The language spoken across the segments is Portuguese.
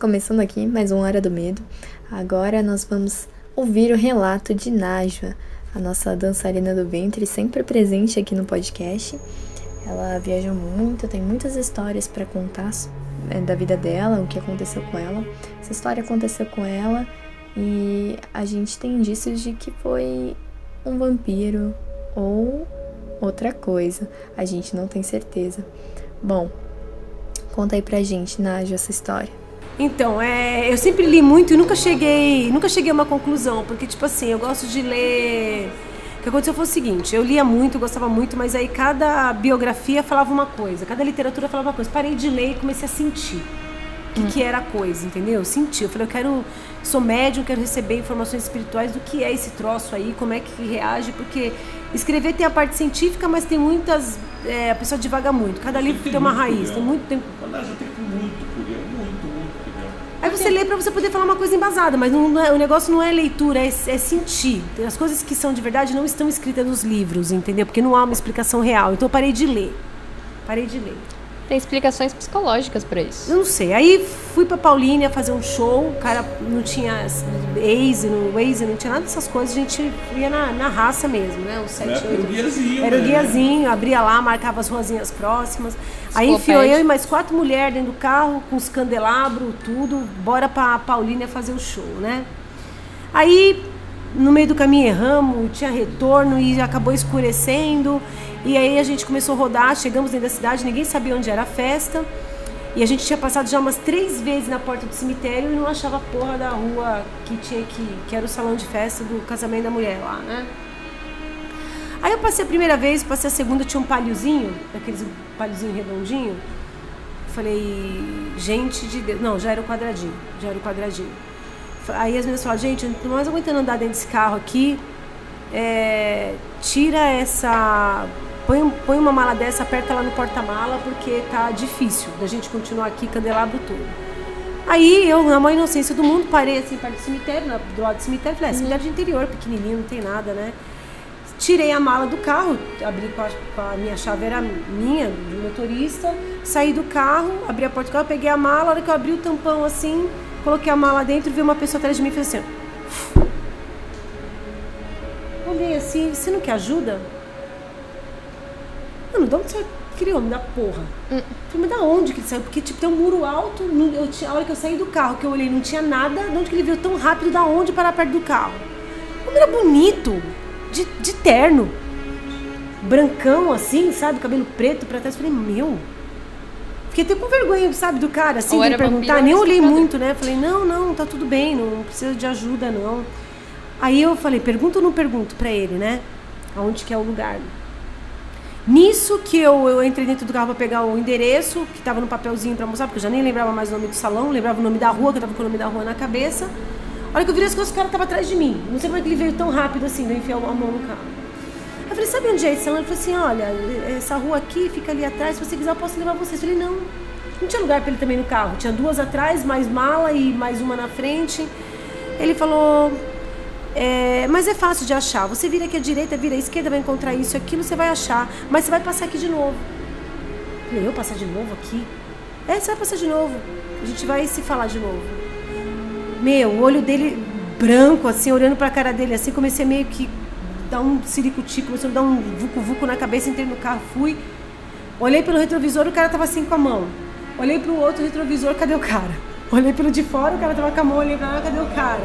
Começando aqui mais um Hora do Medo. Agora nós vamos ouvir o relato de Najwa, a nossa dançarina do ventre, sempre presente aqui no podcast. Ela viajou muito, tem muitas histórias para contar é, da vida dela, o que aconteceu com ela. Essa história aconteceu com ela e a gente tem indícios de que foi um vampiro ou outra coisa. A gente não tem certeza. Bom, conta aí pra gente, Najwa, essa história. Então, é, eu sempre li muito e nunca cheguei, nunca cheguei a uma conclusão, porque tipo assim, eu gosto de ler. O que aconteceu foi o seguinte, eu lia muito, gostava muito, mas aí cada biografia falava uma coisa, cada literatura falava uma coisa. Parei de ler e comecei a sentir o que, hum. que era a coisa, entendeu? Eu senti, eu falei, eu quero, sou médium, quero receber informações espirituais do que é esse troço aí, como é que reage, porque escrever tem a parte científica, mas tem muitas, é, a pessoa divaga muito, cada livro tem, tem uma raiz, tem muito tempo. Aliás, eu tenho muito Aí você lê para você poder falar uma coisa embasada, mas não, não é, o negócio não é leitura, é, é, sentir. As coisas que são de verdade não estão escritas nos livros, entendeu? Porque não há uma explicação real. Então eu parei de ler. Parei de ler. Tem explicações psicológicas para isso. Eu não sei. Aí fui pra Paulínia fazer um show, o cara não tinha Waze, no Waze, não tinha nada dessas coisas, a gente ia na, na raça mesmo, né? O 7, Era o guiazinho. Era o né? guiazinho, abria lá, marcava as ruazinhas próximas. Aí enfiou eu e mais quatro mulheres dentro do carro, com os candelabros, tudo, bora pra Paulínia fazer o show, né? Aí no meio do caminho erramos, tinha retorno e acabou escurecendo. E aí a gente começou a rodar, chegamos dentro da cidade, ninguém sabia onde era a festa. E a gente tinha passado já umas três vezes na porta do cemitério e não achava a porra da rua que tinha que, que era o salão de festa do casamento da mulher lá, né? Aí eu passei a primeira vez, passei a segunda, tinha um palhozinho, aqueles palhozinho redondinho. Falei, gente de Deus. Não, já era o quadradinho, já era o quadradinho. Aí as meninas falaram, gente, eu não tô mais aguentando andar dentro desse carro aqui. É, tira essa põe, põe uma mala dessa, aperta lá no porta-mala, porque tá difícil da gente continuar aqui, candelabro todo. Aí eu, na maior inocência do mundo, parei assim perto do cemitério, do lado do cemitério, falei, é, cemitério de interior, pequenininho, não tem nada, né? Tirei a mala do carro, abri com a, com a, minha chave, era minha, do motorista, saí do carro, abri a porta do carro, peguei a mala, a hora que eu abri o tampão assim, coloquei a mala dentro, vi uma pessoa atrás de mim e fez assim, Olhei assim, você não quer ajuda? Mano, de onde você criou? Me dá porra. Hum. Falei, mas da onde que ele saiu? Porque, tipo, tem um muro alto. Eu tinha, a hora que eu saí do carro, que eu olhei, não tinha nada. De onde que ele veio tão rápido? Da onde para perto do carro? Como era bonito. De, de terno. Brancão, assim, sabe? Cabelo preto pra trás. Falei, meu. Fiquei até com vergonha, sabe, do cara, assim, de perguntar. Nem olhei muito, né? Falei, não, não, tá tudo bem, não precisa de ajuda, não. Aí eu falei, pergunto ou não pergunto pra ele, né? Aonde que é o lugar. Nisso que eu, eu entrei dentro do carro para pegar o endereço, que estava no papelzinho para mostrar, porque eu já nem lembrava mais o nome do salão, lembrava o nome da rua, que eu estava com o nome da rua na cabeça. A hora que eu virei as coisas, o cara estava atrás de mim. Não sei como é que ele veio tão rápido assim, de enfiar a mão no carro. Eu falei, sabe onde é esse salão? Ele falou assim, olha, essa rua aqui fica ali atrás, se você quiser eu posso levar você. Eu falei, não, não tinha lugar para ele também no carro. Tinha duas atrás, mais mala e mais uma na frente. Ele falou, é, mas é fácil de achar. Você vira aqui à direita, vira à esquerda, vai encontrar isso aquilo, você vai achar. Mas você vai passar aqui de novo. Falei, eu passar de novo aqui? É, você vai passar de novo. A gente vai se falar de novo. Meu, o olho dele branco, assim, olhando pra cara dele, assim, comecei meio que dar um siricuti, começou a dar um vucu-vucu na cabeça, entrei no carro, fui. Olhei pelo retrovisor, o cara tava assim com a mão. Olhei pro outro retrovisor, cadê o cara? Olhei pelo de fora, o cara tava com a mão, olhei pra lá, cadê o cara?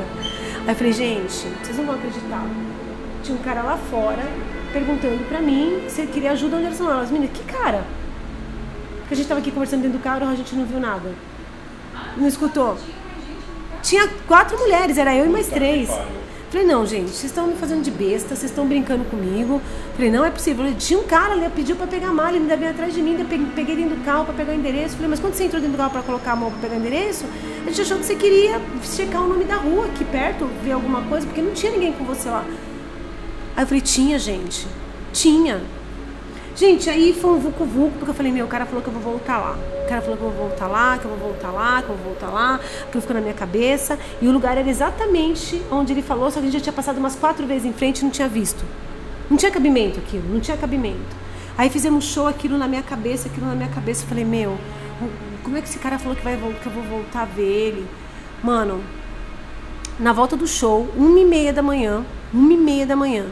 Aí eu falei, gente, vocês não vão acreditar. Tinha um cara lá fora perguntando pra mim se ele queria ajuda onde elas. As meninas, que cara? Porque a gente tava aqui conversando dentro do carro, a gente não viu nada. Não escutou? Tinha quatro mulheres, era eu e mais três. Falei, não, gente, vocês estão me fazendo de besta, vocês estão brincando comigo. Falei, não é possível. Falei, tinha um cara ali, pediu pra pegar a mala, ele ainda veio atrás de mim, ainda peguei dentro do carro pra pegar o endereço. Falei, mas quando você entrou dentro do carro pra colocar a mão pra pegar o endereço, a gente achou que você queria checar o nome da rua aqui perto, ver alguma coisa, porque não tinha ninguém com você lá. Aí eu falei, tinha, gente. Tinha. Gente, aí foi um vucu-vucu, porque eu falei, meu, o cara falou que eu vou voltar lá. O cara falou que eu vou voltar lá, que eu vou voltar lá, que eu vou voltar lá. Aquilo ficou na minha cabeça. E o lugar era exatamente onde ele falou, só que a gente já tinha passado umas quatro vezes em frente e não tinha visto. Não tinha cabimento aquilo, não tinha cabimento. Aí fizemos show, aquilo na minha cabeça, aquilo na minha cabeça. Eu falei, meu, Como é que esse cara falou que, vai, que eu vou voltar a ver ele? Mano, na volta do show, uma e meia da manhã, uma e meia da manhã,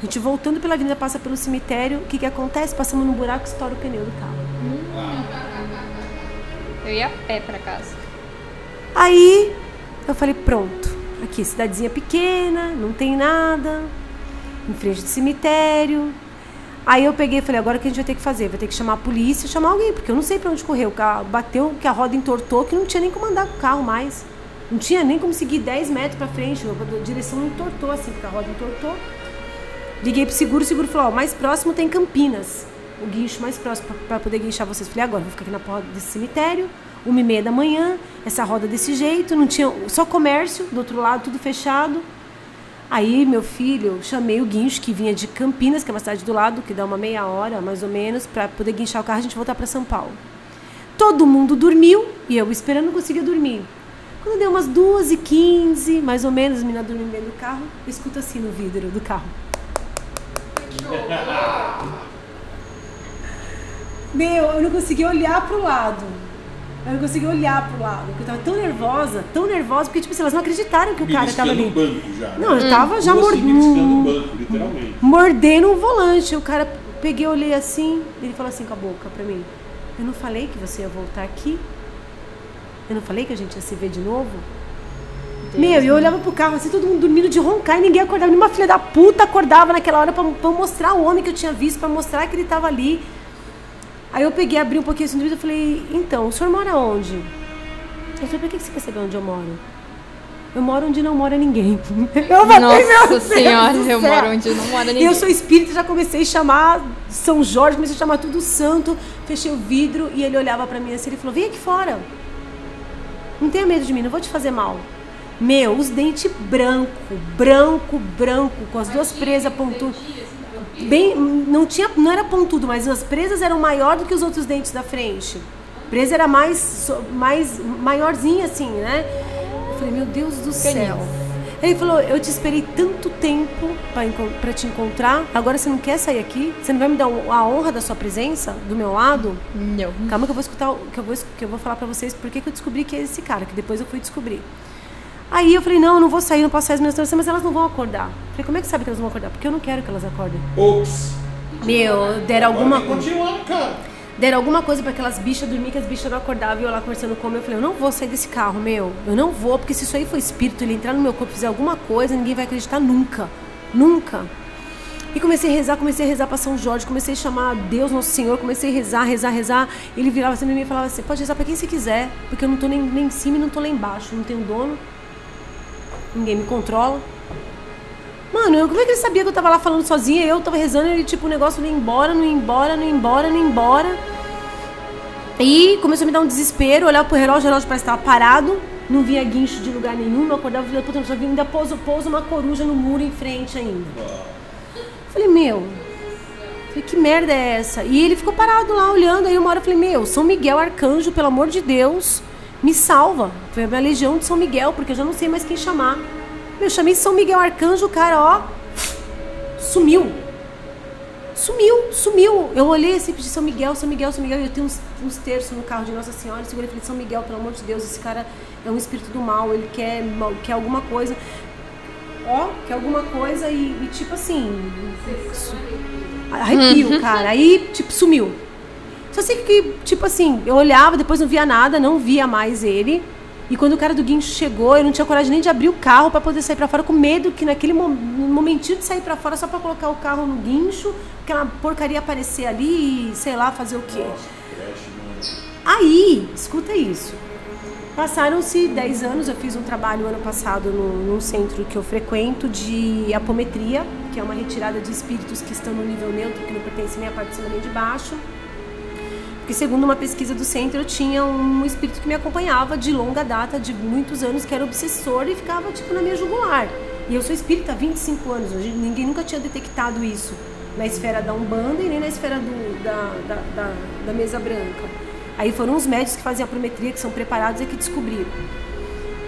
a gente voltando pela avenida, passa pelo cemitério, o que que acontece? Passamos num buraco e estoura o pneu do carro. Eu ia a pé pra casa. Aí eu falei, pronto, aqui, cidadezinha pequena, não tem nada, em frente do cemitério. Aí eu peguei e falei, agora o que a gente vai ter que fazer? Vai ter que chamar a polícia, chamar alguém, porque eu não sei pra onde correr. O carro bateu, que a roda entortou, que não tinha nem como andar com o carro mais. Não tinha nem como seguir 10 metros pra frente, a direção entortou assim, porque a roda entortou. Liguei pro seguro, o seguro falou, ó, mais próximo tem Campinas. O guincho mais próximo pra poder guinchar vocês. Falei, agora, vou ficar aqui na porta desse cemitério, uma e meia da manhã, essa roda desse jeito, não tinha só comércio, do outro lado tudo fechado. Aí, meu filho, chamei o guincho que vinha de Campinas, que é uma cidade do lado, que dá uma meia hora, mais ou menos, pra poder guinchar o carro e a gente voltar pra São Paulo. Todo mundo dormiu e eu esperando conseguia dormir. Quando deu umas 2h15, mais ou menos, a menina dormindo dentro do carro, eu escuto assim no vidro do carro. Meu, eu não conseguia olhar pro lado. Eu não conseguia olhar pro lado. Porque eu tava tão nervosa, tão nervosa, porque, tipo assim, elas não acreditaram que o cara tava ali. Banco já. Não, né? eu tava já beliscando o mordendo. banco, literalmente. Mordendo o volante. O cara, peguei, olhei assim, ele falou assim com a boca pra mim: Eu não falei que você ia voltar aqui? Eu não falei que a gente ia se ver de novo? Meu, e eu olhava pro carro assim, todo mundo dormindo de roncar e ninguém acordava. Nenhuma filha da puta acordava naquela hora pra, pra mostrar o homem que eu tinha visto, pra mostrar que ele tava ali. Aí eu peguei, abri um pouquinho assim do vidro e falei, então, o senhor mora onde? Ele falou, por que você quer saber onde eu moro? Eu moro onde não mora ninguém. Eu falei, meu Nossa Deus senhora, eu moro onde não mora E ninguém. eu sou espírita, já comecei a chamar São Jorge, comecei a chamar tudo santo, fechei o vidro e ele olhava pra mim assim, ele falou, vem aqui fora. Não tenha medo de mim, não vou te fazer mal. Meu, os dentes branco, branco, branco, com as duas presas pontudas. Bem, não tinha, não era pontudo, mas as presas eram maior do que os outros dentes da frente. A presa era mais, mais maiorzinha assim, né? Eu falei, meu Deus do céu. Ele falou, eu te esperei tanto tempo pra te encontrar, agora você não quer sair aqui? Você não vai me dar a honra da sua presença do meu lado? Não. Calma que eu vou escutar, que eu vou, que eu vou falar pra vocês porque que eu descobri que é esse cara, que depois eu fui descobrir. Aí eu falei, não, eu não vou sair, não posso sair as minhas torcidas, mas elas não vão acordar. Falei, como é que sabe que elas vão acordar? Porque eu não quero que elas acordem. Ops. Meu, deram alguma coisa. Deram alguma coisa pra aquelas bichas dormir, que as bichas não acordavam e eu lá conversando com Eu falei, eu não vou sair desse carro, meu. Eu não vou, porque se isso aí for espírito, ele entrar no meu corpo e fizer alguma coisa, ninguém vai acreditar nunca. Nunca. E comecei a rezar, comecei a rezar pra São Jorge, comecei a chamar Deus, Nosso Senhor, comecei a rezar, rezar, rezar. Ele virava assim pra mim e falava assim, pode rezar pra quem você quiser, porque eu não tô nem, nem em cima e não tô lá embaixo, não tenho dono, ninguém me controla. Mano, eu- como é que ele sabia que eu tava lá falando sozinha? Eu tava rezando e tipo, o negócio não ia embora, não ia embora, não ia embora, não ia embora. E começou a me dar um desespero, olhar pro relógio, o relógio parece que tava parado, não via guincho de lugar nenhum, eu acordava e falei, puta, só vi, ainda pousa, pousa uma coruja no muro em frente ainda. Falei, meu, falei, que merda é essa? E ele ficou parado lá olhando, aí uma hora eu falei, meu, São Miguel Arcanjo, pelo amor de Deus, me salva. Foi a minha legião de São Miguel, porque eu já não sei mais quem chamar. Eu chamei São Miguel Arcanjo, o cara, ó, sumiu. Sumiu, sumiu. Eu olhei assim, pedi São Miguel, São Miguel, São Miguel. E eu tenho uns, uns terços no carro de Nossa Senhora. Segurei e falei, São Miguel, pelo amor de Deus, esse cara é um espírito do mal, ele quer, quer alguma coisa. Ó, quer alguma coisa e, e tipo assim. Arrepio, cara. Aí, tipo, sumiu. Só sei que, tipo assim, eu olhava, depois não via nada, não via mais ele. E quando o cara do guincho chegou, eu não tinha coragem nem de abrir o carro pra poder sair pra fora, com medo que naquele momentinho de sair pra fora só pra colocar o carro no guincho, aquela porcaria aparecer ali e sei lá fazer o quê. Aí, escuta isso. Passaram-se 10 anos, eu fiz um trabalho ano passado num, num centro que eu frequento de apometria, que é uma retirada de espíritos que estão no nível neutro, que não pertencem nem à parte de cima nem de baixo. Porque segundo uma pesquisa do centro, eu tinha um espírito que me acompanhava de longa data, de muitos anos, que era obsessor e ficava tipo na minha jugular. E eu sou espírita há 25 anos, hoje ninguém nunca tinha detectado isso na esfera da Umbanda e nem na esfera do- da, da, da, da mesa branca. Aí foram os médicos que faziam a prometria, que são preparados e que descobriram.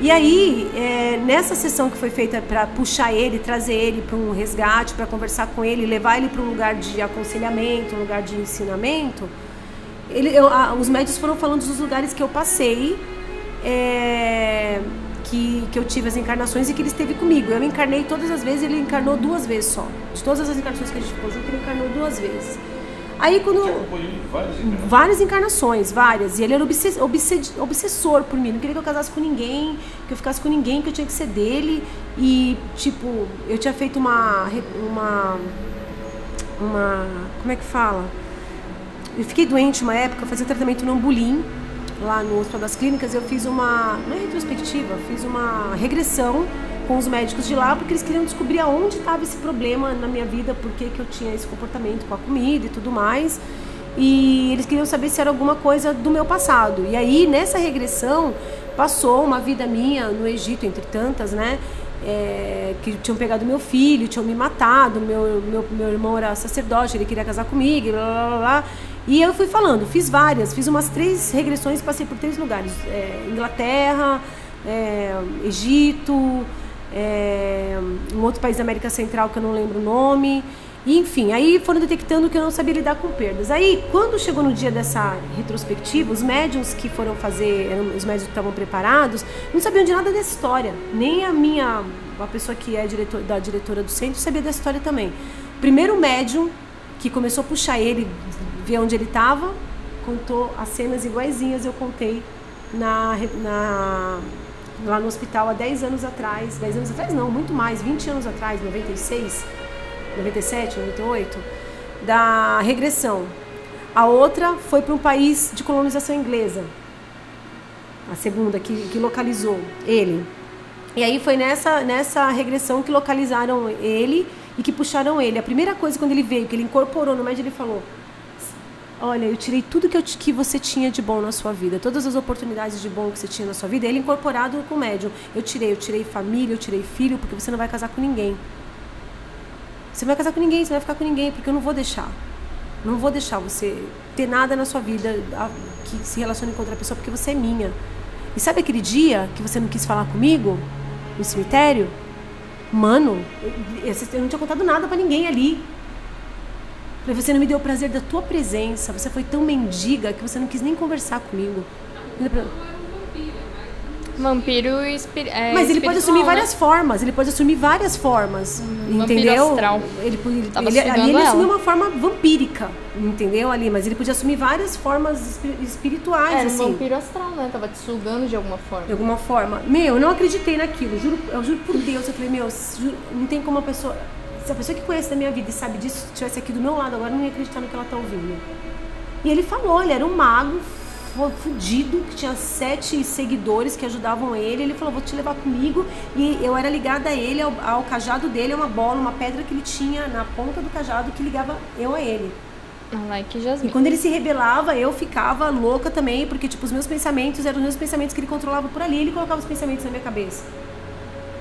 E aí, é, nessa sessão que foi feita para puxar ele, trazer ele para um resgate, para conversar com ele, levar ele para um lugar de aconselhamento, um lugar de ensinamento, ele, eu, a- os médicos foram falando dos lugares que eu passei, é, que, que eu tive as encarnações e que ele esteve comigo. Eu encarnei todas as vezes, ele encarnou duas vezes só. De todas as encarnações que a gente ficou junto, ele encarnou duas vezes. Aí quando. Várias encarnações. Várias encarnações, várias. E ele era obses- obsessor por mim. Não queria que eu casasse com ninguém, que eu ficasse com ninguém, que eu tinha que ser dele. E, tipo, eu tinha feito uma. Uma. Uma. Como é que fala? Eu fiquei doente uma época, fazia tratamento no Ambulim, lá no Hospital das Clínicas. Eu fiz uma. Não é retrospectiva, fiz uma regressão com os médicos de lá, porque eles queriam descobrir aonde estava esse problema na minha vida, por que, que eu tinha esse comportamento com a comida e tudo mais. E eles queriam saber se era alguma coisa do meu passado. E aí, nessa regressão, passou uma vida minha no Egito, entre tantas, né? é, que tinham pegado meu filho, tinham me matado, meu, meu, meu irmão era sacerdote, ele queria casar comigo, blá, blá, blá, blá. E eu fui falando, fiz várias, fiz umas três regressões, passei por três lugares, é, Inglaterra, é, Egito, é, um outro país da América Central que eu não lembro o nome, e, enfim, aí foram detectando que eu não sabia lidar com perdas. Aí, quando chegou no dia dessa retrospectiva, os médiums que foram fazer, os médiums que estavam preparados, não sabiam de nada dessa história. Nem a minha, a pessoa que é diretor, da diretora do centro, sabia dessa história também. O primeiro médium que começou a puxar ele, ver onde ele estava, contou as cenas iguaizinhas eu contei na, na, lá no hospital há 10 anos atrás. 10 anos atrás não, muito mais, 20 anos atrás, 96. 97, 98, da regressão. A outra foi para um país de colonização inglesa. A segunda que, que localizou ele. E aí foi nessa, nessa regressão que localizaram ele e que puxaram ele. A primeira coisa quando ele veio, que ele incorporou no médio, ele falou: Olha, eu tirei tudo que, eu, que você tinha de bom na sua vida, todas as oportunidades de bom que você tinha na sua vida, ele incorporado com o médium. Eu tirei, eu tirei família, eu tirei filho, porque você não vai casar com ninguém. Você não vai casar com ninguém, você não vai ficar com ninguém, porque eu não vou deixar. Não vou deixar você ter nada na sua vida que se relacione com outra pessoa, porque você é minha. E sabe aquele dia que você não quis falar comigo no cemitério? Mano, eu, não tinha contado nada pra ninguém ali. Falei, você não me deu o prazer da tua presença, você foi tão mendiga que você não quis nem conversar comigo. Vampiro é, Mas ele pode assumir né? várias formas, ele pode assumir várias formas, vampiro entendeu? Ele, ele, Tava ele- ali ele ela. assumiu uma forma vampírica, entendeu? Ali, mas ele podia assumir várias formas espi- espirituais, Era um assim. vampiro astral, né? Tava te sugando de alguma forma. De alguma forma. Meu, eu não acreditei naquilo, juro, eu juro por Deus. Eu falei, meu, juro, não tem como a pessoa. Se a pessoa que conhece da minha vida e sabe disso estivesse aqui do meu lado agora, eu não ia acreditar no que ela tá ouvindo. E ele falou, ele era um mago fudido, que tinha sete seguidores que ajudavam ele. Ele falou, vou te levar comigo. E eu era ligada a ele, ao, ao cajado dele, uma bola, uma pedra que ele tinha na ponta do cajado que ligava eu a ele. Like E quando ele se rebelava, eu ficava louca também, porque tipo, os meus pensamentos eram os meus pensamentos que ele controlava por ali, ele colocava os pensamentos na minha cabeça.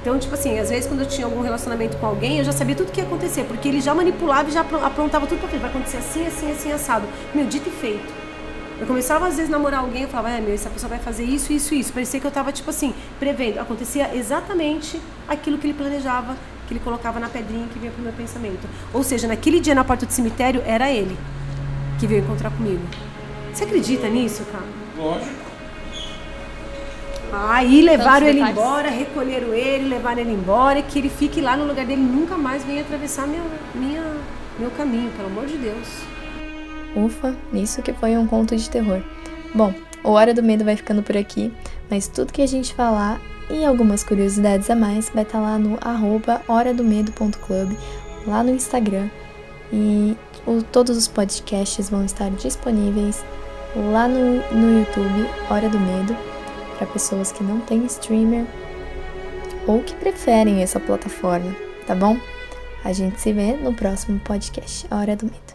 Então, tipo assim, às vezes quando eu tinha algum relacionamento com alguém, eu já sabia tudo que ia acontecer, porque ele já manipulava e já apro- aprontava tudo pra frente. Vai acontecer assim, assim, assim, assado. Meu, dito e feito. Eu começava às vezes a namorar alguém, eu falava, é, meu, essa pessoa vai fazer isso, isso, isso. Parecia que eu tava, tipo assim, prevendo. Acontecia exatamente aquilo que ele planejava, que ele colocava na pedrinha que vinha pro meu pensamento. Ou seja, naquele dia na porta do cemitério, era ele que veio encontrar comigo. Você acredita nisso, cara? Lógico. Aí levaram ele embora, recolheram ele, levaram ele embora e que ele fique lá no lugar dele e nunca mais venha atravessar minha, minha, meu caminho, pelo amor de Deus. Ufa, isso que foi um conto de terror. Bom, o Hora do Medo vai ficando por aqui, mas tudo que a gente falar e algumas curiosidades a mais vai estar lá no arroba horadomedo.club, lá no Instagram. E o- todos os podcasts vão estar disponíveis lá no, no YouTube, Hora do Medo, para pessoas que não têm streamer ou que preferem essa plataforma, tá bom? A gente se vê no próximo podcast, Hora do Medo.